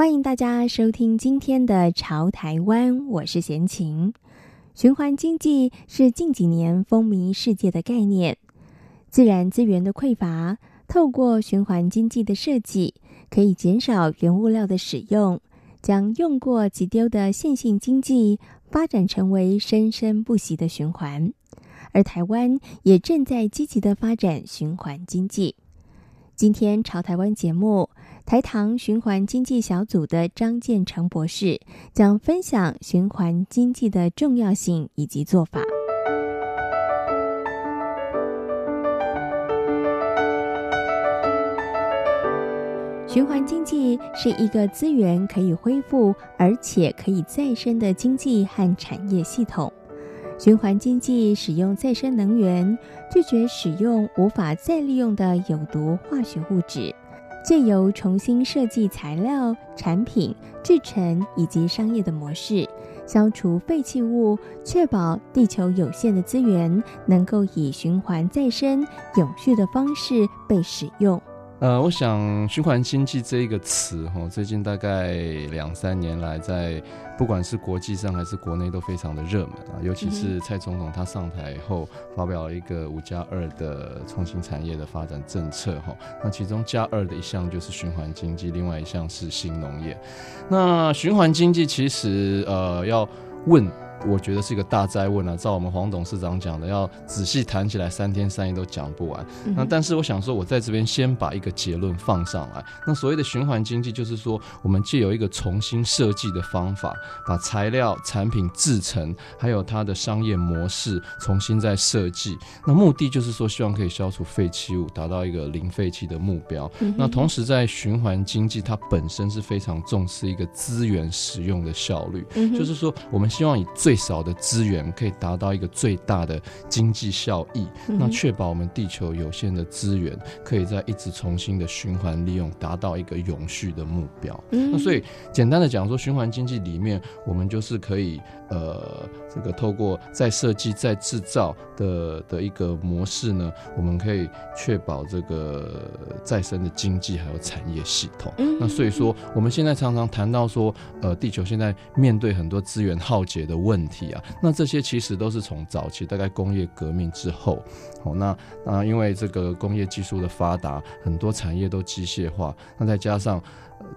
欢迎大家收听今天的《潮台湾》，我是闲情。循环经济是近几年风靡世界的概念。自然资源的匮乏，透过循环经济的设计，可以减少原物料的使用，将用过即丢的线性经济发展成为生生不息的循环。而台湾也正在积极的发展循环经济。今天《潮台湾》节目。台糖循环经济小组的张建成博士将分享循环经济的重要性以及做法。循环经济是一个资源可以恢复而且可以再生的经济和产业系统。循环经济使用再生能源，拒绝使用无法再利用的有毒化学物质。借由重新设计材料、产品、制成以及商业的模式，消除废弃物，确保地球有限的资源能够以循环再生、永续的方式被使用。呃，我想循环经济这一个词，哈，最近大概两三年来，在不管是国际上还是国内都非常的热门啊。尤其是蔡总统他上台后，发表了一个五加二的创新产业的发展政策，哈。那其中加二的一项就是循环经济，另外一项是新农业。那循环经济其实呃要问。我觉得是一个大灾问啊！照我们黄董事长讲的，要仔细谈起来，三天三夜都讲不完。那但是我想说，我在这边先把一个结论放上来。那所谓的循环经济，就是说我们借由一个重新设计的方法，把材料、产品制成，还有它的商业模式重新再设计。那目的就是说，希望可以消除废弃物，达到一个零废弃的目标。那同时在循环经济，它本身是非常重视一个资源使用的效率，就是说我们希望以最最少的资源可以达到一个最大的经济效益，那确保我们地球有限的资源可以在一直重新的循环利用，达到一个永续的目标。那所以简单的讲说，循环经济里面，我们就是可以呃，这个透过再设计、再制造的的一个模式呢，我们可以确保这个再生的经济还有产业系统。那所以说，我们现在常常谈到说，呃，地球现在面对很多资源耗竭的问题。啊，那这些其实都是从早期大概工业革命之后，哦，那啊，因为这个工业技术的发达，很多产业都机械化，那再加上。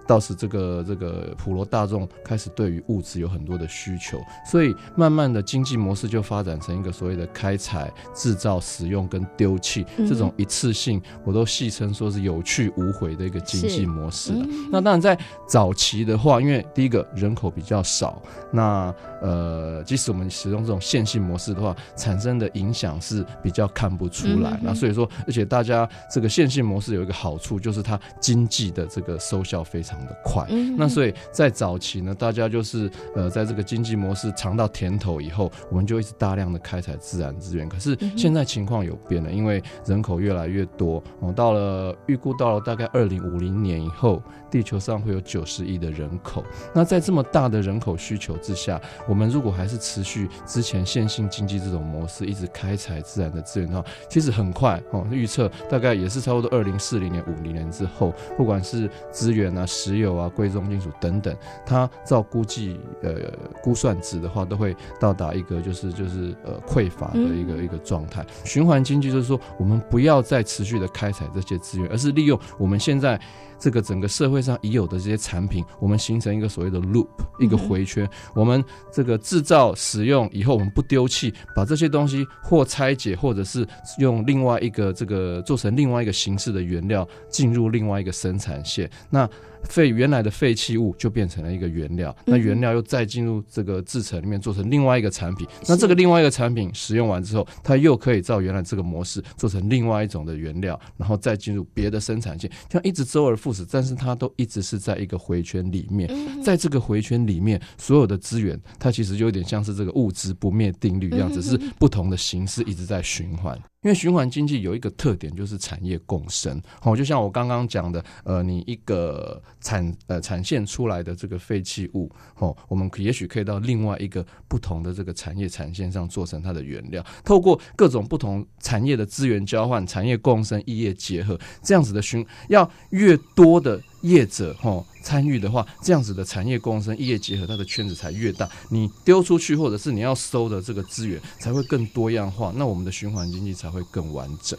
到时这个这个普罗大众开始对于物质有很多的需求，所以慢慢的经济模式就发展成一个所谓的开采、制造、使用跟丢弃这种一次性，我都戏称说是有去无回的一个经济模式。那当然在早期的话，因为第一个人口比较少，那呃，即使我们使用这种线性模式的话，产生的影响是比较看不出来。那所以说，而且大家这个线性模式有一个好处，就是它经济的这个收效。非常的快，那所以在早期呢，大家就是呃，在这个经济模式尝到甜头以后，我们就一直大量的开采自然资源。可是现在情况有变了，因为人口越来越多，哦，到了预估到了大概二零五零年以后，地球上会有九十亿的人口。那在这么大的人口需求之下，我们如果还是持续之前线性经济这种模式，一直开采自然的资源的话，其实很快哦，预测大概也是差不多二零四零年、五零年之后，不管是资源啊。石油啊、贵重金属等等，它照估计呃估算值的话，都会到达一个就是就是呃匮乏的一个一个状态。循环经济就是说，我们不要再持续的开采这些资源，而是利用我们现在。这个整个社会上已有的这些产品，我们形成一个所谓的 loop，一个回圈。我们这个制造、使用以后，我们不丢弃，把这些东西或拆解，或者是用另外一个这个做成另外一个形式的原料，进入另外一个生产线。那废原来的废弃物就变成了一个原料，那原料又再进入这个制成里面做成另外一个产品，那这个另外一个产品使用完之后，它又可以照原来这个模式做成另外一种的原料，然后再进入别的生产线，这样一直周而复始，但是它都一直是在一个回圈里面，在这个回圈里面，所有的资源它其实就有点像是这个物质不灭定律一样，只是不同的形式一直在循环。因为循环经济有一个特点，就是产业共生。好，就像我刚刚讲的，呃，你一个产呃产线出来的这个废弃物，哦，我们也许可以到另外一个不同的这个产业产线上做成它的原料，透过各种不同产业的资源交换、产业共生、异业结合，这样子的循要越多的。业者哈参与的话，这样子的产业共生、异业结合，它的圈子才越大。你丢出去，或者是你要收的这个资源才会更多样化，那我们的循环经济才会更完整。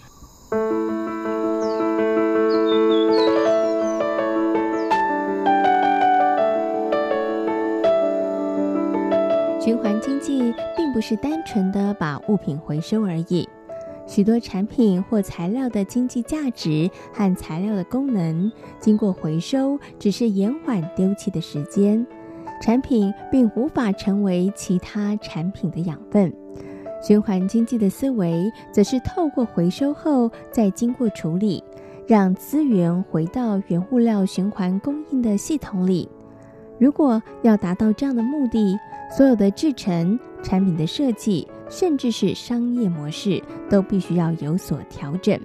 循环经济并不是单纯的把物品回收而已。许多产品或材料的经济价值和材料的功能，经过回收，只是延缓丢弃的时间。产品并无法成为其他产品的养分。循环经济的思维，则是透过回收后再经过处理，让资源回到原物料循环供应的系统里。如果要达到这样的目的，所有的制成、产品的设计，甚至是商业模式，都必须要有所调整。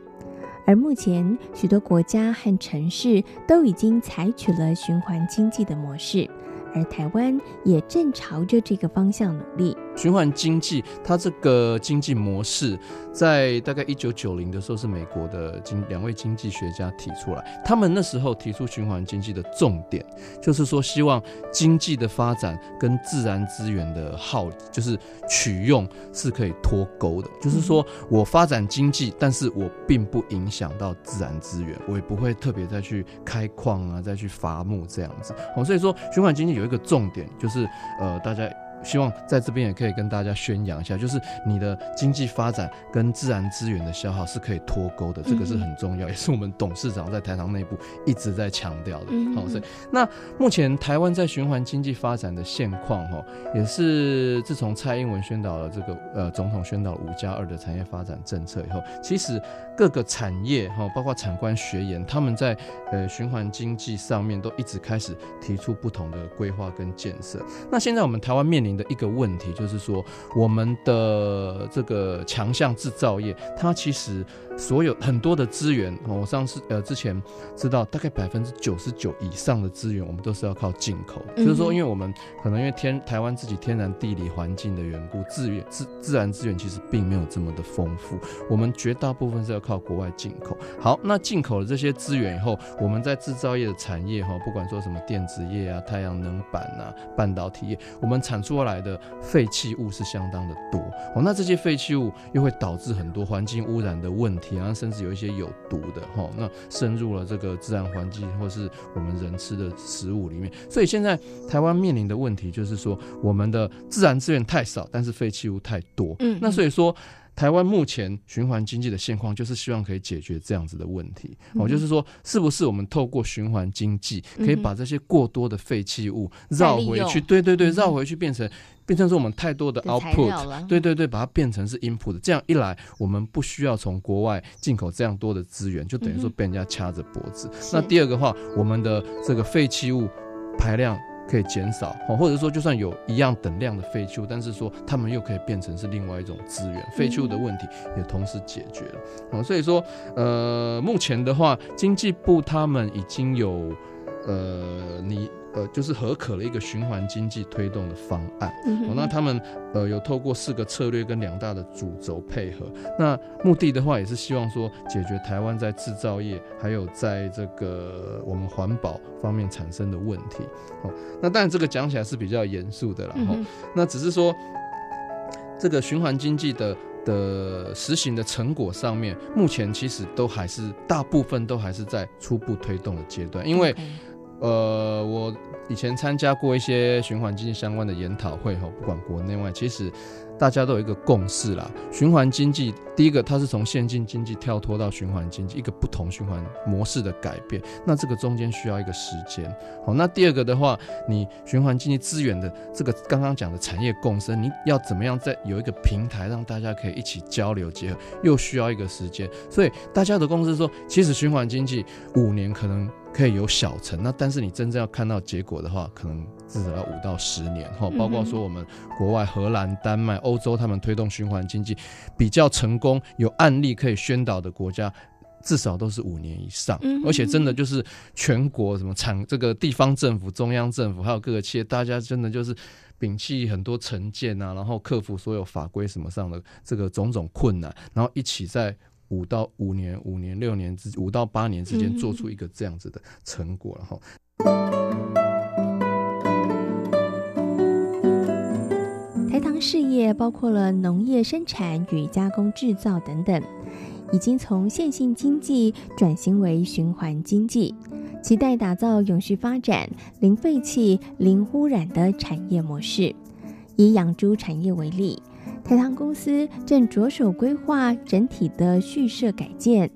而目前，许多国家和城市都已经采取了循环经济的模式。而台湾也正朝着这个方向努力。循环经济，它这个经济模式，在大概一九九零的时候，是美国的经两位经济学家提出来。他们那时候提出循环经济的重点，就是说希望经济的发展跟自然资源的耗，就是取用是可以脱钩的。就是说我发展经济，但是我并不影响到自然资源，我也不会特别再去开矿啊，再去伐木这样子。哦，所以说循环经济有一个重点，就是呃，大家。希望在这边也可以跟大家宣扬一下，就是你的经济发展跟自然资源的消耗是可以脱钩的，这个是很重要，也是我们董事长在台糖内部一直在强调的。好，所以那目前台湾在循环经济发展的现况，哈，也是自从蔡英文宣导了这个呃总统宣导五加二的产业发展政策以后，其实各个产业哈，包括产官学研，他们在呃循环经济上面都一直开始提出不同的规划跟建设。那现在我们台湾面临的一个问题就是说，我们的这个强项制造业，它其实所有很多的资源，我上次呃之前知道，大概百分之九十九以上的资源，我们都是要靠进口。就是说，因为我们可能因为天台湾自己天然地理环境的缘故，资源自自然资源其实并没有这么的丰富，我们绝大部分是要靠国外进口。好，那进口了这些资源以后，我们在制造业的产业哈，不管说什么电子业啊、太阳能板啊、半导体业，我们产出来的废弃物是相当的多哦，那这些废弃物又会导致很多环境污染的问题啊，甚至有一些有毒的哈，那深入了这个自然环境或是我们人吃的食物里面。所以现在台湾面临的问题就是说，我们的自然资源太少，但是废弃物太多。嗯，那所以说。台湾目前循环经济的现况，就是希望可以解决这样子的问题。哦，就是说，是不是我们透过循环经济，可以把这些过多的废弃物绕回去？对对对，绕回去变成变成说我们太多的 output，对对对，把它变成是 input。这样一来，我们不需要从国外进口这样多的资源，就等于说被人家掐着脖子。那第二个话，我们的这个废弃物排量。可以减少，或者说就算有一样等量的废弃物，但是说他们又可以变成是另外一种资源，废弃物的问题也同时解决了。所以说，呃，目前的话，经济部他们已经有，呃，你。呃，就是合可了一个循环经济推动的方案。嗯、哦，那他们呃有透过四个策略跟两大的主轴配合。那目的的话，也是希望说解决台湾在制造业还有在这个我们环保方面产生的问题。哦，那当然这个讲起来是比较严肃的了。哈、嗯，那只是说这个循环经济的的实行的成果上面，目前其实都还是大部分都还是在初步推动的阶段，因为。呃，我以前参加过一些循环经济相关的研讨会，哈，不管国内外，其实。大家都有一个共识啦，循环经济，第一个它是从现金经济跳脱到循环经济，一个不同循环模式的改变。那这个中间需要一个时间。好，那第二个的话，你循环经济资源的这个刚刚讲的产业共生，你要怎么样在有一个平台让大家可以一起交流结合，又需要一个时间。所以大家的共识说，其实循环经济五年可能。可以有小成，那但是你真正要看到结果的话，可能至少要五到十年哈。包括说我们国外荷兰、丹麦、欧洲，他们推动循环经济比较成功，有案例可以宣导的国家，至少都是五年以上。而且真的就是全国什么产这个地方政府、中央政府还有各个企业，大家真的就是摒弃很多成见啊，然后克服所有法规什么上的这个种种困难，然后一起在。五到五年、五年、六年之五到八年之间，做出一个这样子的成果，然后，台糖事业包括了农业生产与加工制造等等，已经从线性经济转型为循环经济，期待打造永续发展、零废弃、零污染的产业模式。以养猪产业为例。台糖公司正着手规划整体的蓄设改建，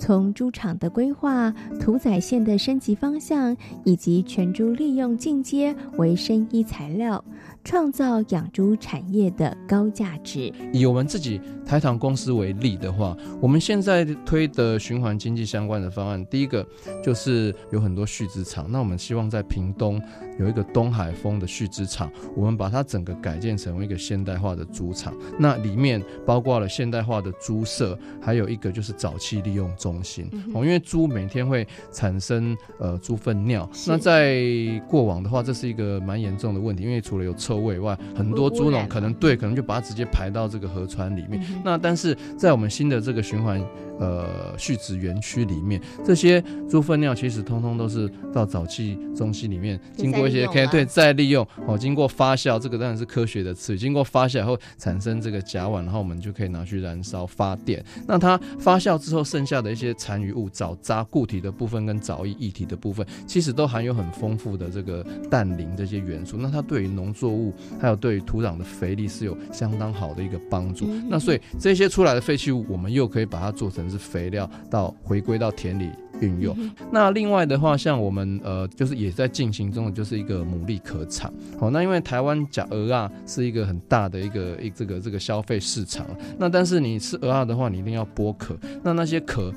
从猪场的规划、屠宰线的升级方向，以及全猪利用进阶为生医材料。创造养猪产业的高价值。以我们自己台糖公司为例的话，我们现在推的循环经济相关的方案，第一个就是有很多蓄资场。那我们希望在屏东有一个东海丰的蓄资场，我们把它整个改建成为一个现代化的猪场。那里面包括了现代化的猪舍，还有一个就是早期利用中心。哦，因为猪每天会产生呃猪粪尿，那在过往的话，这是一个蛮严重的问题，因为除了有臭味外，很多猪农可能对，可能就把它直接排到这个河川里面。那但是在我们新的这个循环呃蓄殖园区里面，这些猪粪尿其实通通都是到沼气中心里面，经过一些可以对再利用哦，经过发酵，这个当然是科学的词语，经过发酵以后产生这个甲烷，然后我们就可以拿去燃烧发电。那它发酵之后剩下的一些残余物，沼渣固体的部分跟沼液液体的部分，其实都含有很丰富的这个氮磷这些元素。那它对于农作物还有对于土壤的肥力是有相当好的一个帮助。那所以这些出来的废弃物，我们又可以把它做成是肥料，到回归到田里运用。那另外的话，像我们呃，就是也在进行中的，就是一个牡蛎壳厂。好，那因为台湾甲鹅啊是一个很大的一个一这个这个消费市场。那但是你吃鹅啊的话，你一定要剥壳。那那些壳。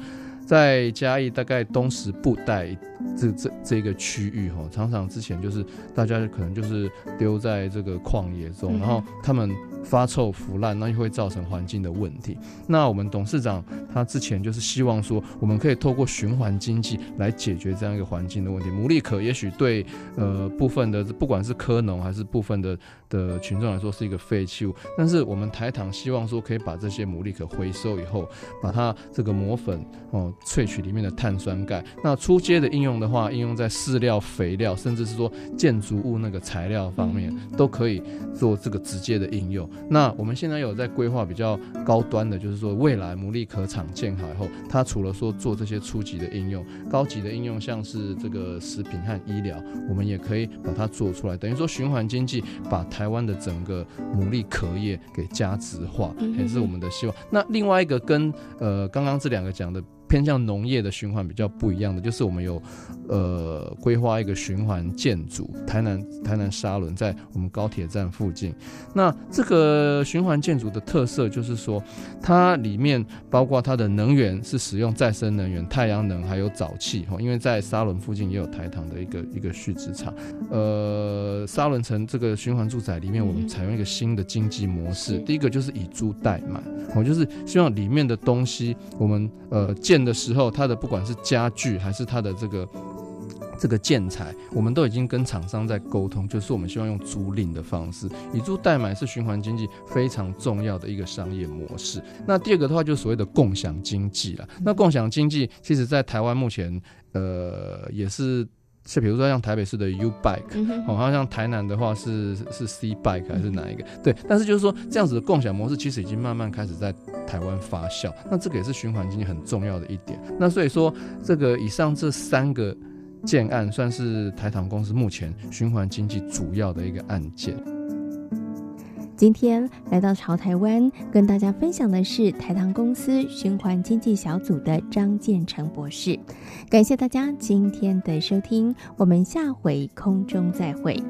在嘉义大概东石布袋这这这个区域哈，常常之前就是大家可能就是丢在这个旷野中，然后他们。发臭腐烂，那就会造成环境的问题。那我们董事长他之前就是希望说，我们可以透过循环经济来解决这样一个环境的问题。牡蛎壳也许对呃部分的不管是科农还是部分的的群众来说是一个废弃物，但是我们台糖希望说可以把这些牡蛎壳回收以后，把它这个磨粉哦萃取里面的碳酸钙。那初阶的应用的话，应用在饲料、肥料，甚至是说建筑物那个材料方面，都可以做这个直接的应用。那我们现在有在规划比较高端的，就是说未来牡蛎壳厂建好以后，它除了说做这些初级的应用，高级的应用像是这个食品和医疗，我们也可以把它做出来。等于说循环经济把台湾的整个牡蛎壳业给价值化，也是我们的希望。那另外一个跟呃刚刚这两个讲的。偏向农业的循环比较不一样的，就是我们有呃规划一个循环建筑，台南台南沙仑在我们高铁站附近。那这个循环建筑的特色就是说，它里面包括它的能源是使用再生能源、太阳能还有沼气哈，因为在沙仑附近也有台糖的一个一个蓄殖场。呃，沙仑城这个循环住宅里面，我们采用一个新的经济模式，第一个就是以租代买，我就是希望里面的东西我们呃建。的时候，它的不管是家具还是它的这个这个建材，我们都已经跟厂商在沟通，就是我们希望用租赁的方式，以租代买是循环经济非常重要的一个商业模式。那第二个的话，就是所谓的共享经济了。那共享经济，其实在台湾目前，呃，也是。是，比如说像台北市的 U Bike，好像像台南的话是是 C Bike 还是哪一个？对，但是就是说这样子的共享模式，其实已经慢慢开始在台湾发酵。那这个也是循环经济很重要的一点。那所以说，这个以上这三个建案，算是台糖公司目前循环经济主要的一个案件。今天来到潮台湾，跟大家分享的是台糖公司循环经济小组的张建成博士。感谢大家今天的收听，我们下回空中再会。